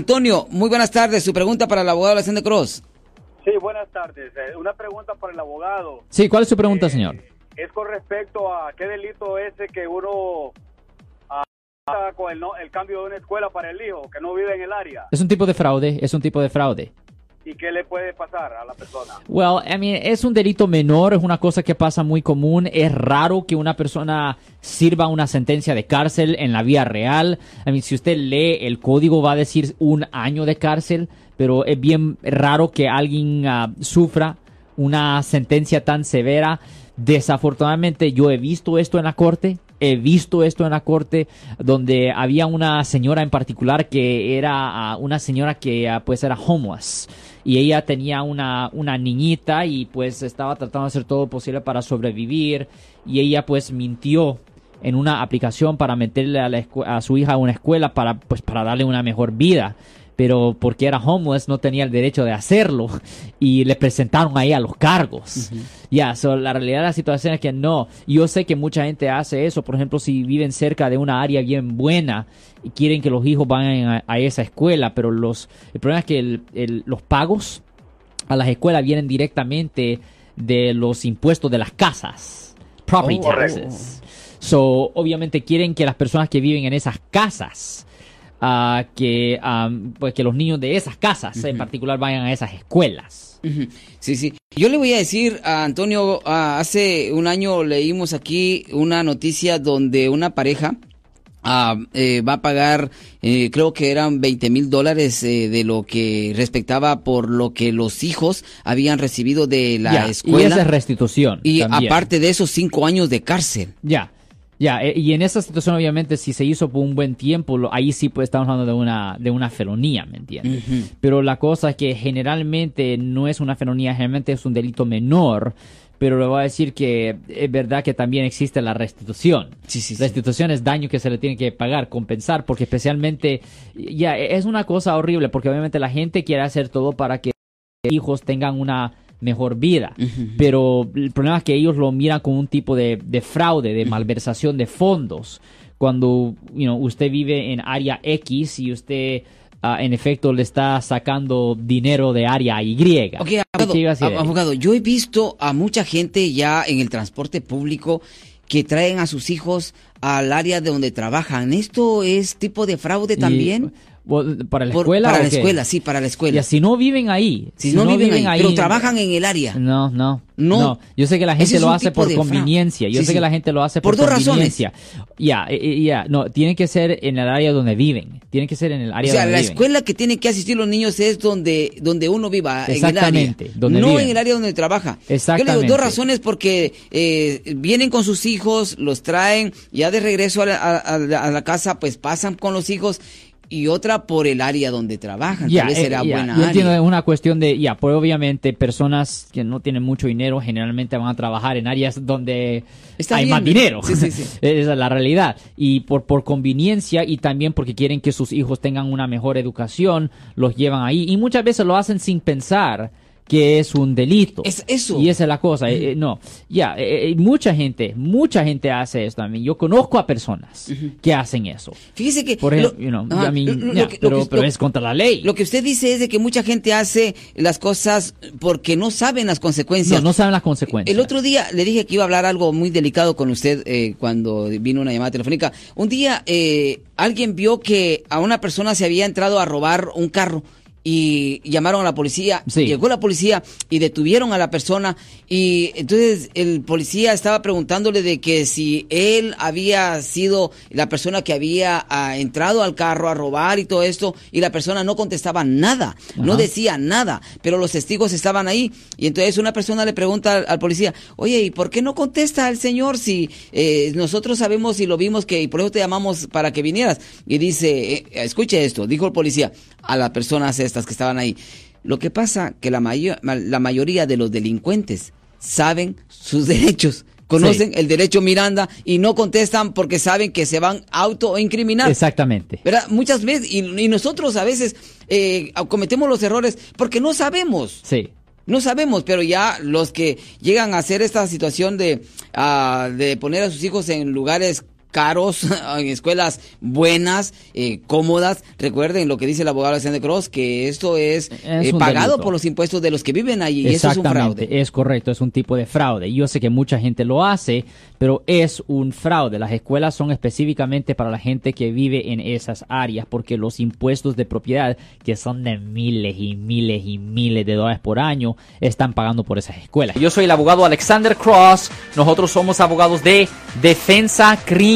Antonio, muy buenas tardes. Su pregunta para el abogado Alexander Cross. Sí, buenas tardes. Eh, una pregunta para el abogado. Sí, ¿cuál es su pregunta, señor? Es con respecto a qué delito ese que uno ah, con el, no- el cambio de una escuela para el hijo que no vive en el área. Es un tipo de fraude, es un tipo de fraude. ¿Y qué le puede pasar a la persona? Well, I mean, es un delito menor, es una cosa que pasa muy común. Es raro que una persona sirva una sentencia de cárcel en la vía real. I mean, si usted lee el código va a decir un año de cárcel, pero es bien raro que alguien ah, sufra una sentencia tan severa. Desafortunadamente yo he visto esto en la corte, he visto esto en la corte donde había una señora en particular que era ah, una señora que ah, pues era homeless. Y ella tenía una, una niñita y pues estaba tratando de hacer todo lo posible para sobrevivir. Y ella pues mintió en una aplicación para meterle a, la a su hija a una escuela para pues para darle una mejor vida pero porque era homeless no tenía el derecho de hacerlo y le presentaron ahí a los cargos. Ya, so, la realidad de la situación es que no. Yo sé que mucha gente hace eso, por ejemplo, si viven cerca de una área bien buena y quieren que los hijos vayan a, a esa escuela, pero los el problema es que el- el- los pagos a las escuelas vienen directamente de los impuestos de las casas, property Oh. taxes. So, obviamente quieren que las personas que viven en esas casas ah, que, am, pues que los niños de esas casas en particular vayan a esas escuelas. Sí, sí. Yo le voy a decir a Antonio, hace un año leímos aquí una noticia donde una pareja ah, eh, va a pagar, eh, creo que eran 20 mil dólares eh, de lo que respectaba por lo que los hijos habían recibido de la Ya, y escuela. esa es restitución. Y también. aparte de esos cinco años de cárcel. Ya, ya, eh, y en esa situación obviamente si se hizo por un buen tiempo, lo- ahí sí pues estamos hablando de una, de una felonía, ¿me entiendes? Pero la cosa es que generalmente no es una felonía, generalmente es un delito menor, pero le voy a decir que es verdad que también existe la restitución. Sí, sí, sí. Restitución es daño que se le tiene que pagar, compensar, porque especialmente, ya, es una cosa horrible, porque obviamente la gente quiere hacer todo para que hijos tengan una mejor vida. Pero el problema es que ellos lo miran como un tipo de, de fraude, de malversación de fondos. Cuando you know, usted vive en área X y usted ah, en efecto le está sacando dinero de área Y. Ok, ¿Qué abogado, abogado, yo he visto a mucha gente ya en el transporte público que traen a sus hijos al área de donde trabajan. ¿Esto es tipo de fraude Y- también? Well, ¿Para la Por- escuela? Para o la qué? escuela, sí, para la escuela. Ya, si no viven ahí. si, no, viven, ahí, pero trabajan en el área. No, no, No. no. Yo sé que la gente lo hace por conveniencia. Yo Sí, sé sí. que la gente lo hace Por por, dos razones. conveniencia. Ya, eh, eh, ya, no, tiene que ser en el área donde viven. Tiene que ser en el O área sea, donde la viven. escuela que tienen que asistir los niños es donde, donde uno viva, en el área. Exactamente, donde no viven. en el área donde trabaja. Yo le Exactamente. digo dos razones porque eh, vienen con sus hijos, los traen, ya de regreso a la, a- a la casa, pues pasan con los hijos. Y otra por el área donde trabajan. Ya, Tal vez eh, será buena yo entiendo, área. es una cuestión de, ya, pues obviamente personas que no tienen mucho dinero generalmente van a trabajar en áreas donde Está hay bien, más dinero. sí, sí, sí. Esa es la realidad. Y por, por conveniencia y también porque quieren que sus hijos tengan una mejor educación, los llevan ahí. Y muchas veces lo hacen sin pensar que es un delito. Es eso. Y esa es la cosa. eh, eh, no, ya, eh, eh, mucha gente, mucha gente hace eso también. Yo conozco a personas que hacen eso. Fíjese que... Por ejemplo, you know, ajá, I mean, lo- lo- ya, lo que- lo pero, lo- es contra la ley. Lo que usted dice es de que mucha gente hace las cosas porque no saben las consecuencias. No, no saben las consecuencias. El otro día le dije que iba a hablar algo muy delicado con usted eh, cuando vino una llamada telefónica. Un día eh, alguien vio que a una persona se había entrado a robar un carro y llamaron a la policía. Sí. Llegó la policía y detuvieron a la persona y entonces el policía estaba preguntándole de que si él había sido la persona que había ah, entrado al carro a robar y todo esto y la persona no contestaba nada, no decía nada, pero los testigos estaban ahí y entonces una persona le pregunta al, al policía, oye, ¿y por qué no contesta el señor si eh, nosotros sabemos y lo vimos que y por eso te llamamos para que vinieras? Y dice, eh, escuche esto, dijo el policía a las personas que estaban ahí. Lo que pasa que la, mayo- ma- la mayoría de los delincuentes saben sus derechos. Conocen el derecho Miranda y no contestan porque saben que se van a autoincriminar. Exactamente. ¿Verdad? Muchas veces, y, y nosotros a veces eh, cometemos los errores porque no sabemos. Sí. No sabemos, pero ya los que llegan a hacer esta situación de, ah, de poner a sus hijos en lugares caros, en escuelas buenas, eh, cómodas. Recuerden lo que dice el abogado Alexander Cross, que esto es, Es eh, pagado delito. por los impuestos de los que viven allí. Y eso es un fraude. es correcto, es un tipo de fraude. Yo sé que mucha gente lo hace, pero es un fraude. Las escuelas son específicamente para la gente que vive en esas áreas, porque los impuestos de propiedad, que son de miles y miles y miles de dólares por año, están pagando por esas escuelas. Yo soy el abogado Alexander Cross. Nosotros somos abogados de defensa criminal.